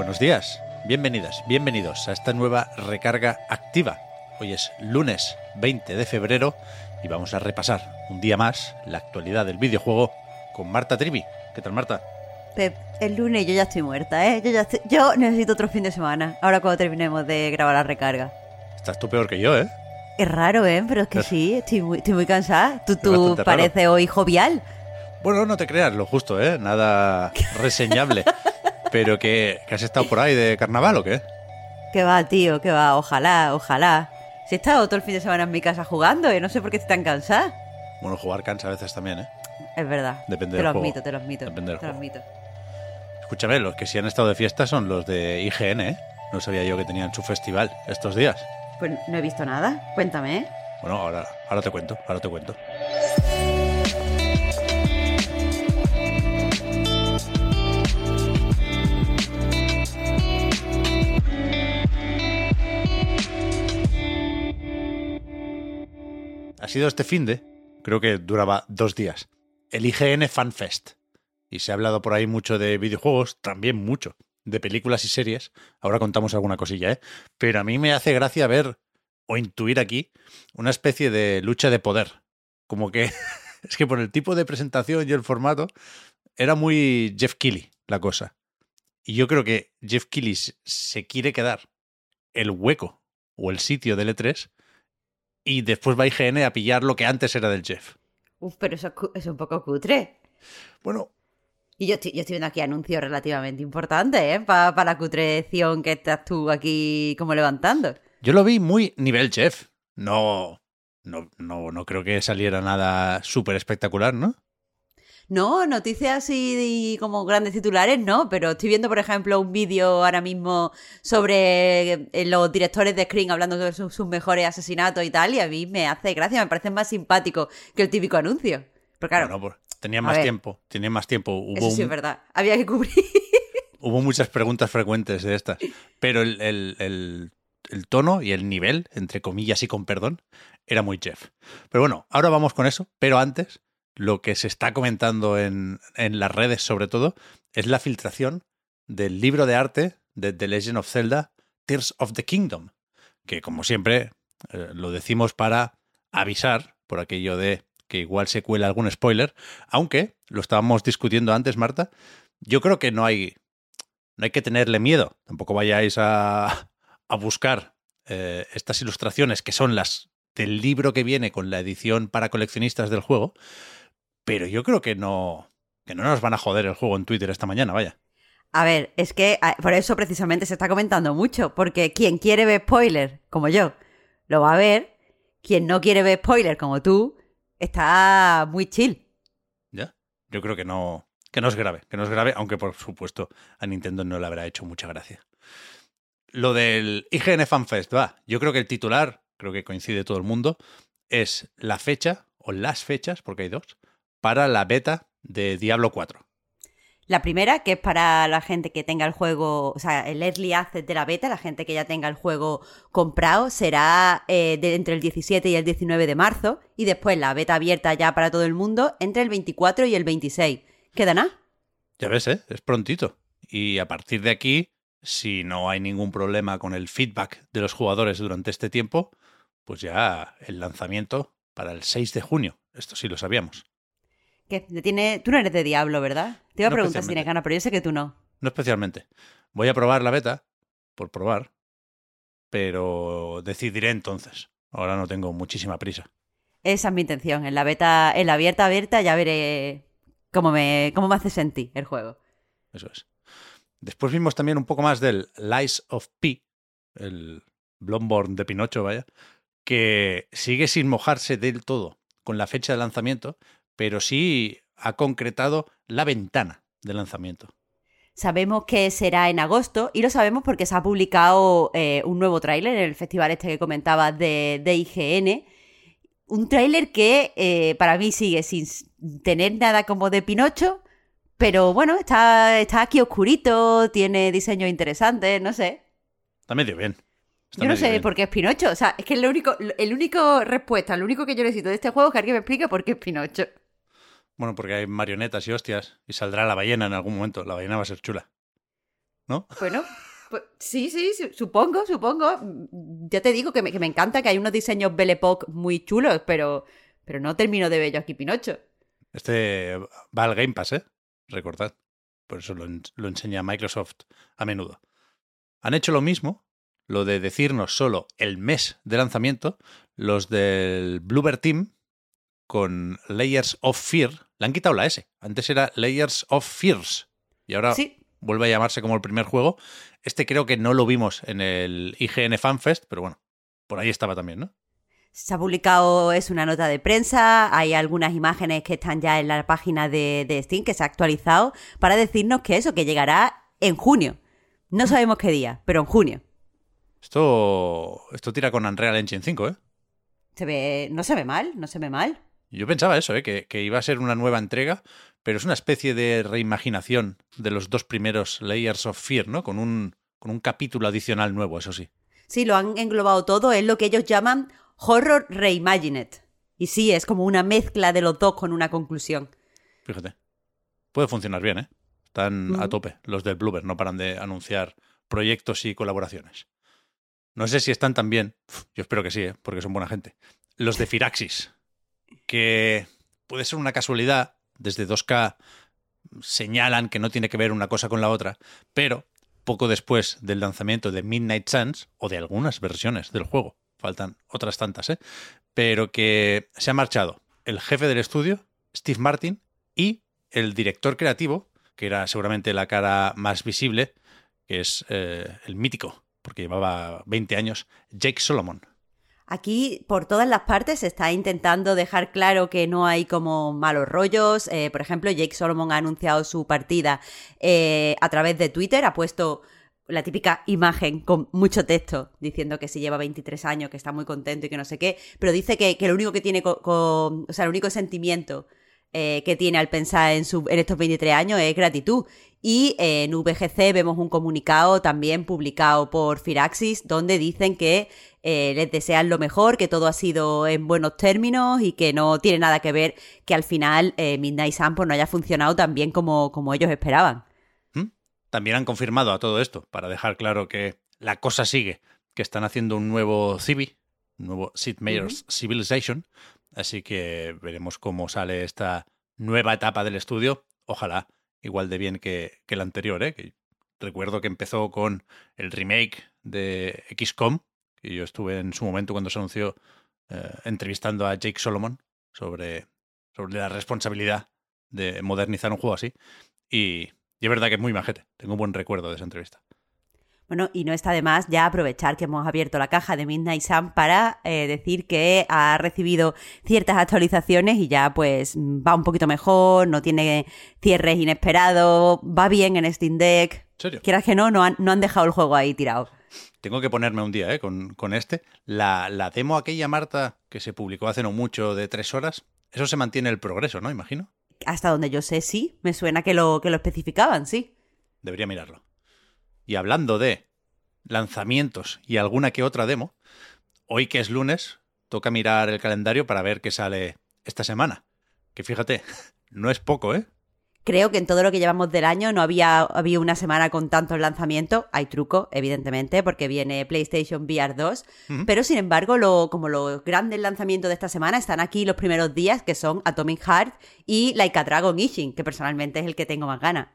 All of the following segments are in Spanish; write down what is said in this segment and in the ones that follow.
Buenos días, bienvenidas, bienvenidos a esta nueva recarga activa. Hoy es lunes 20 de febrero y vamos a repasar un día más la actualidad del videojuego con Marta Trivi. ¿Qué tal, Marta? Pep, el lunes yo ya estoy muerta, ¿eh? Yo, ya estoy- yo necesito otro fin de semana, ahora cuando terminemos de grabar la recarga. Estás tú peor que yo, ¿eh? Es raro, ¿eh? Pero es que sí, estoy muy, estoy muy cansada. Tú, tú pareces hoy jovial. Bueno, no te creas, lo justo, ¿eh? Nada reseñable. Pero que, que has estado por ahí de carnaval o qué? Que va, tío, que va, ojalá, ojalá. Si he estado todo el fin de semana en mi casa jugando y no sé por qué estoy tan cansada. Bueno, jugar cansa a veces también, ¿eh? Es verdad. Depende te del lo juego. admito, te lo admito. Depende del te lo juego. admito. Escúchame, los que sí han estado de fiesta son los de IGN, ¿eh? No sabía yo que tenían su festival estos días. Pues no he visto nada. Cuéntame, ¿eh? Bueno, ahora, ahora te cuento, ahora te cuento. Sido este fin de, creo que duraba dos días, el IGN Fan Fest. Y se ha hablado por ahí mucho de videojuegos, también mucho, de películas y series. Ahora contamos alguna cosilla, ¿eh? Pero a mí me hace gracia ver o intuir aquí una especie de lucha de poder. Como que es que por el tipo de presentación y el formato era muy Jeff Keighley la cosa. Y yo creo que Jeff Keighley se quiere quedar el hueco o el sitio del E3 y después va IGN a pillar lo que antes era del Jeff. Uf, pero eso es, un poco cutre. Bueno, Y yo estoy, yo estoy viendo aquí anuncios relativamente importantes, ¿eh? Para la cutreción que estás tú aquí como levantando. yo lo vi muy nivel Jeff. No, no, no, no creo que saliera nada súper espectacular, ¿no? No, noticias así como grandes titulares, no, pero estoy viendo, por ejemplo, un vídeo ahora mismo sobre eh, los directores de Screen hablando de sus, sus mejores asesinatos y tal, y a mí me hace gracia, me parece más simpático que el típico anuncio. Pero claro, Bueno, pues, tenían A más ver. tiempo, tenían más tiempo. Hubo eso sí un- es verdad. Había que cubrir. hubo muchas preguntas frecuentes de estas, pero el, el- el- el tono y el nivel, entre comillas y con perdón, era muy Jeff. Pero bueno, ahora vamos con eso, pero antes, lo que se está comentando en, en las redes sobre todo es la filtración del libro de arte de The Legend of Zelda, Tears of the Kingdom, que como siempre eh, lo decimos para avisar por aquello de que igual se cuela algún spoiler, aunque lo estábamos discutiendo antes, Marta, yo creo que no hay no hay que tenerle miedo. Tampoco vayáis a, a buscar eh, estas ilustraciones que son las del libro que viene con la edición para coleccionistas del juego. Pero yo creo que no, que no nos van a joder el juego en Twitter esta mañana, vaya. A ver, es que a- por eso precisamente se está comentando mucho, porque quien quiere ver spoiler, como yo, lo va a ver. Quien no quiere ver spoiler, como tú, está muy chill. ¿Ya? Yo creo que no, que no es grave, que no es grave, aunque por supuesto a Nintendo no le habrá hecho mucha gracia. Lo del IGN FanFest, va. Yo creo que el titular, creo que coincide todo el mundo, es la fecha, o las fechas, porque hay dos, para la beta de Diablo 4. La primera, que es para la gente que tenga el juego, o sea, el early access de la beta, la gente que ya tenga el juego comprado, será eh, de entre el 17 y el 19 de marzo. Y después la beta abierta ya para todo el mundo entre el 24 y el 26. ¿Queda nada? Ya ves, ¿eh? Es prontito. Y a partir de aquí, si no hay ningún problema con el feedback de los jugadores durante este tiempo, pues ya el lanzamiento para el 6 de junio. Esto sí lo sabíamos. ¿Qué? ¿Te Tiene... Tú no eres de Diablo, ¿verdad? Te iba a No preguntar si tienes ganas, pero yo sé que tú no. No especialmente. Voy a probar la beta, por probar, pero decidiré entonces. Ahora no tengo muchísima prisa. Esa es mi intención. En la beta, en la abierta abierta ya veré cómo me, cómo me hace sentir el juego. Eso es. Después vimos también un poco más del Lies of P, el Blomborn de Pinocho, vaya, que sigue sin mojarse del todo con la fecha de lanzamiento, pero sí ha concretado la ventana de lanzamiento. Sabemos que será en agosto y lo sabemos porque se ha publicado eh, un nuevo tráiler en el festival este que comentabas de, de IGN. Un tráiler que eh, para mí sigue sin tener nada como de Pinocho, pero bueno, está, está aquí oscurito, tiene diseños interesantes, no sé. Está medio bien. Está yo no sé bien. por qué es Pinocho. O sea, es que el único, el único respuesta, lo único que yo necesito de este juego es que alguien me explique por qué es Pinocho. Bueno, porque hay marionetas y hostias y saldrá la ballena en algún momento. La ballena va a ser chula. ¿No? Bueno, pues, sí, sí, su- supongo, supongo. Ya te digo que me, que me encanta que hay unos diseños Belle Époque muy chulos, pero, pero no termino de ver yo aquí Pinocho. Este va al Game Pass, ¿eh? Recordad. Por eso lo, lo enseña Microsoft a menudo. Han hecho lo mismo, lo de decirnos solo el mes de lanzamiento, los del Bluebird Team con Layers of Fear. Le han quitado la S. Antes era Layers of Fears. Y ahora Sí, vuelve a llamarse como el primer juego. Este creo que no lo vimos en el IGN FanFest, pero bueno, por ahí estaba también, ¿no? se ha publicado, es una nota de prensa, hay algunas imágenes que están ya en la página de, de Steam que se ha actualizado para decirnos que eso, que llegará en junio. No sabemos qué día, pero en junio. Esto, esto tira con Unreal Engine 5, ¿eh? Se ve, no se ve mal, no se ve mal. Yo pensaba eso, ¿eh? que, que iba a ser una nueva entrega, pero es una especie de reimaginación de los dos primeros Layers of Fear, ¿no? Con un, con un capítulo adicional nuevo, eso sí. Sí, lo han englobado todo, es lo que ellos llaman Horror Reimagined. Y sí, es como una mezcla de los dos con una conclusión. Fíjate. Puede funcionar bien, ¿eh? Están a tope. Los del Bluebird no paran de anunciar proyectos y colaboraciones. No sé si están tan bien. Yo espero que sí, ¿eh? porque son buena gente. Los de Firaxis. Que puede ser una casualidad. Desde 2K señalan que no tiene que ver una cosa con la otra. Pero poco después del lanzamiento de Midnight Suns, o de algunas versiones del juego, faltan otras tantas, ¿eh? Pero que se ha marchado el jefe del estudio, Steve Martin, y el director creativo, que era seguramente la cara más visible, que es eh, el mítico, porque llevaba 20 años, Jake Solomon. Aquí, por todas las partes, se está intentando dejar claro que no hay como malos rollos. Eh, por ejemplo, Jake Solomon ha anunciado su partida eh, a través de Twitter, ha puesto la típica imagen con mucho texto diciendo que se lleva 23 años, que está muy contento y que no sé qué, pero dice que, que lo único que tiene, o sea, el único sentimiento eh, que tiene al pensar en, su, en estos 23 años es gratitud. Y eh, en VGC vemos un comunicado también publicado por Firaxis donde dicen que eh, les desean lo mejor, que todo ha sido en buenos términos y que no tiene nada que ver que al final eh, Midnight Sun pues, no haya funcionado tan bien como, como ellos esperaban. ¿Mm? También han confirmado a todo esto, para dejar claro que la cosa sigue, que están haciendo un nuevo Civi, un nuevo Sid Meier's Civilization, así que veremos cómo sale esta nueva etapa del estudio, ojalá igual de bien que, la anterior, ¿eh? recuerdo que empezó con el remake de XCOM, que yo estuve en su momento cuando se anunció eh, entrevistando a Jake Solomon sobre, sobre la responsabilidad de modernizar un juego así, y, y es verdad que es muy majete. Tengo un buen recuerdo de esa entrevista. Bueno, y no está de más ya aprovechar que hemos abierto la caja de Midnight Sun para eh, decir que ha recibido ciertas actualizaciones y ya pues va un poquito mejor, no tiene cierres inesperados, va bien en Steam Deck. Quieras que no, no han, no han dejado el juego ahí tirado. Tengo que ponerme un día ¿eh? con, con este. La, la demo aquella, Marta, que se publicó hace no mucho de tres horas, eso se mantiene el progreso, ¿no? Imagino. Hasta donde yo sé, sí, me suena que lo, que lo especificaban, sí. Debería mirarlo. Y hablando de lanzamientos y alguna que otra demo, hoy que es lunes, toca mirar el calendario para ver qué sale esta semana. Que fíjate, no es poco, ¿eh? Creo que en todo lo que llevamos del año no había, había una semana con tantos lanzamientos. Hay truco, evidentemente, porque viene PlayStation VR 2. Ujú. Pero sin embargo, lo, como los grandes lanzamientos de esta semana están aquí los primeros días, que son Atomic Heart y Like a Dragon Ishin, que personalmente es el que tengo más ganas.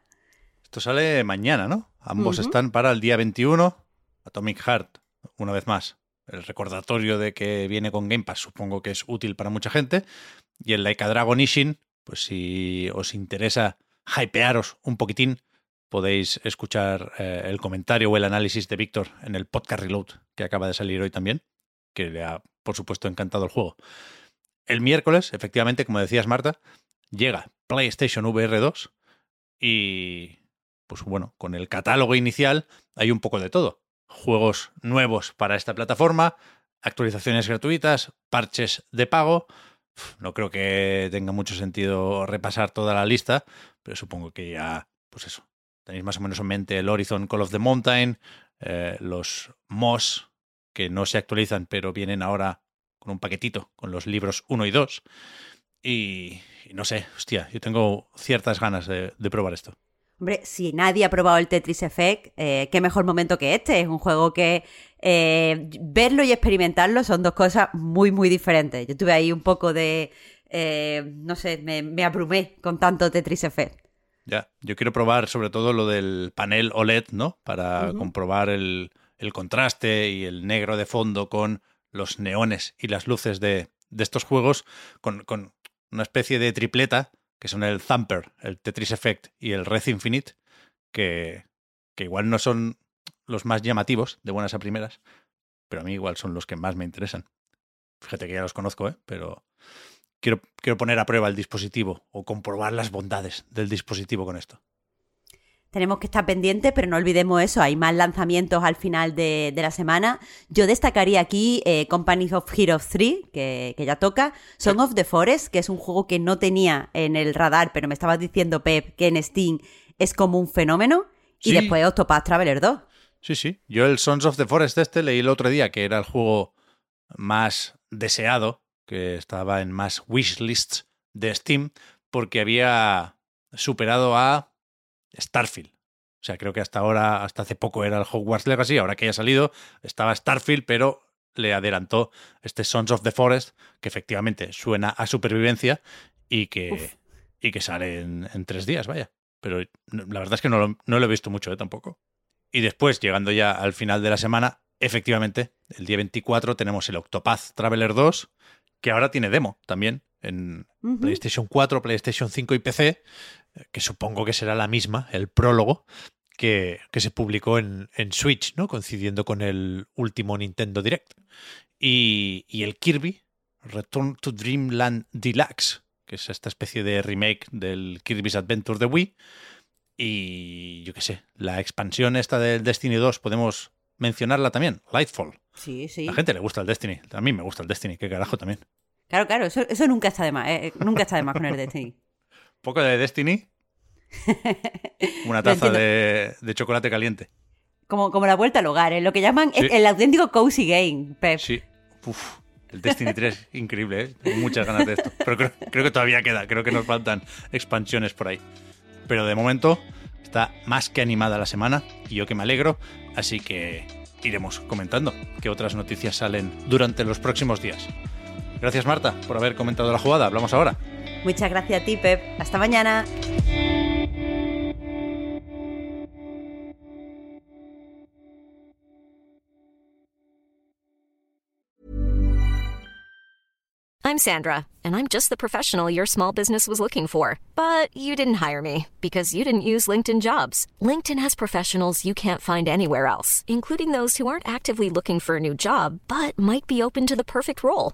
Esto sale mañana, ¿no? Ambos están para el día 21. Atomic Heart, una vez más. El recordatorio de que viene con Game Pass supongo que es útil para mucha gente. Y el Like a Dragon Ishin, pues si os interesa hypearos un poquitín, podéis escuchar eh, el comentario o el análisis de Víctor en el podcast Reload, que acaba de salir hoy también, que le ha, por supuesto, encantado el juego. El miércoles, efectivamente, como decías, Marta, llega PlayStation VR 2 y pues bueno, con el catálogo inicial hay un poco de todo. Juegos nuevos para esta plataforma, actualizaciones gratuitas, parches de pago. No creo que tenga mucho sentido repasar toda la lista, pero supongo que ya, pues eso, tenéis más o menos en mente el Horizon Call of the Mountain, eh, los MOS, que no se actualizan, pero vienen ahora con un paquetito, con los libros 1 y 2. Y, no sé, hostia, yo tengo ciertas ganas de, probar esto. Hombre, si nadie ha probado el Tetris Effect, eh, qué mejor momento que este. Es un juego que eh, verlo y experimentarlo son dos cosas muy, muy diferentes. Yo tuve ahí un poco de, eh, no sé, me, abrumé con tanto Tetris Effect. Ya, yo quiero probar sobre todo lo del panel OLED, ¿no? Para comprobar el, el, contraste y el negro de fondo con los neones y las luces de, de estos juegos, con, con, una especie de tripleta, que son el Thumper, el Tetris Effect y el Red Infinite, que, que igual no son los más llamativos de buenas a primeras, pero a mí igual son los que más me interesan. Fíjate que ya los conozco, ¿eh? pero quiero, quiero poner a prueba el dispositivo o comprobar las bondades del dispositivo con esto. Tenemos que estar pendientes, pero no olvidemos eso, hay más lanzamientos al final de, la semana. Yo destacaría aquí eh, Company of Heroes 3, que, ya toca, Song of the Forest, que es un juego que no tenía en el radar, pero me estabas diciendo, Pep, que en Steam es como un fenómeno, y después Octopath Traveler 2. Sí, sí. Yo el Sons of the Forest este leí el otro día que era el juego más deseado, que estaba en más wishlists de Steam, porque había superado a Starfield. O sea, creo que hasta ahora, hasta hace poco era el Hogwarts Legacy, ahora que ya ha salido, estaba Starfield, pero le adelantó este Sons of the Forest, que efectivamente suena a supervivencia y que, y que sale en, tres días, vaya. Pero la verdad es que no lo, no lo he visto mucho ¿eh? tampoco. Y después, llegando ya al final de la semana, efectivamente, el día 24 tenemos el Octopath Traveler 2, que ahora tiene demo también en PlayStation 4, PlayStation 5 y PC, que supongo que será la misma, el prólogo, que, que se publicó en, en, Switch, ¿no? Coincidiendo con el último Nintendo Direct. Y, y el Kirby, Return to Dreamland Deluxe, que es esta especie de remake del Kirby's Adventure de Wii, y yo qué sé, la expansión esta del Destiny 2, podemos mencionarla también, Lightfall. Sí, sí. A la gente le gusta el Destiny. A mí me gusta el Destiny, qué carajo también. Claro, claro, eso, eso nunca está de más, ¿eh? nunca está de más con el Destiny. poco de Destiny. Una taza de, chocolate caliente. Como, como la vuelta al hogar, ¿eh? lo que llaman el, auténtico cozy game, Pep. Sí. Uf, el Destiny 3, increíble, ¿eh? Tengo muchas ganas de esto. Pero creo, creo que todavía queda, creo que nos faltan expansiones por ahí. Pero de momento está más que animada la semana y yo que me alegro, así que iremos comentando qué otras noticias salen durante los próximos días. Gracias Marta por haber comentado la jugada, hablamos ahora. Muchas gracias a ti Pep, hasta mañana. I'm Sandra, and I'm just the professional your small business was looking for. But you didn't hire me because you didn't use LinkedIn jobs. LinkedIn has professionals you can't find anywhere else, including those who aren't actively looking for a new job but might be open to the perfect role,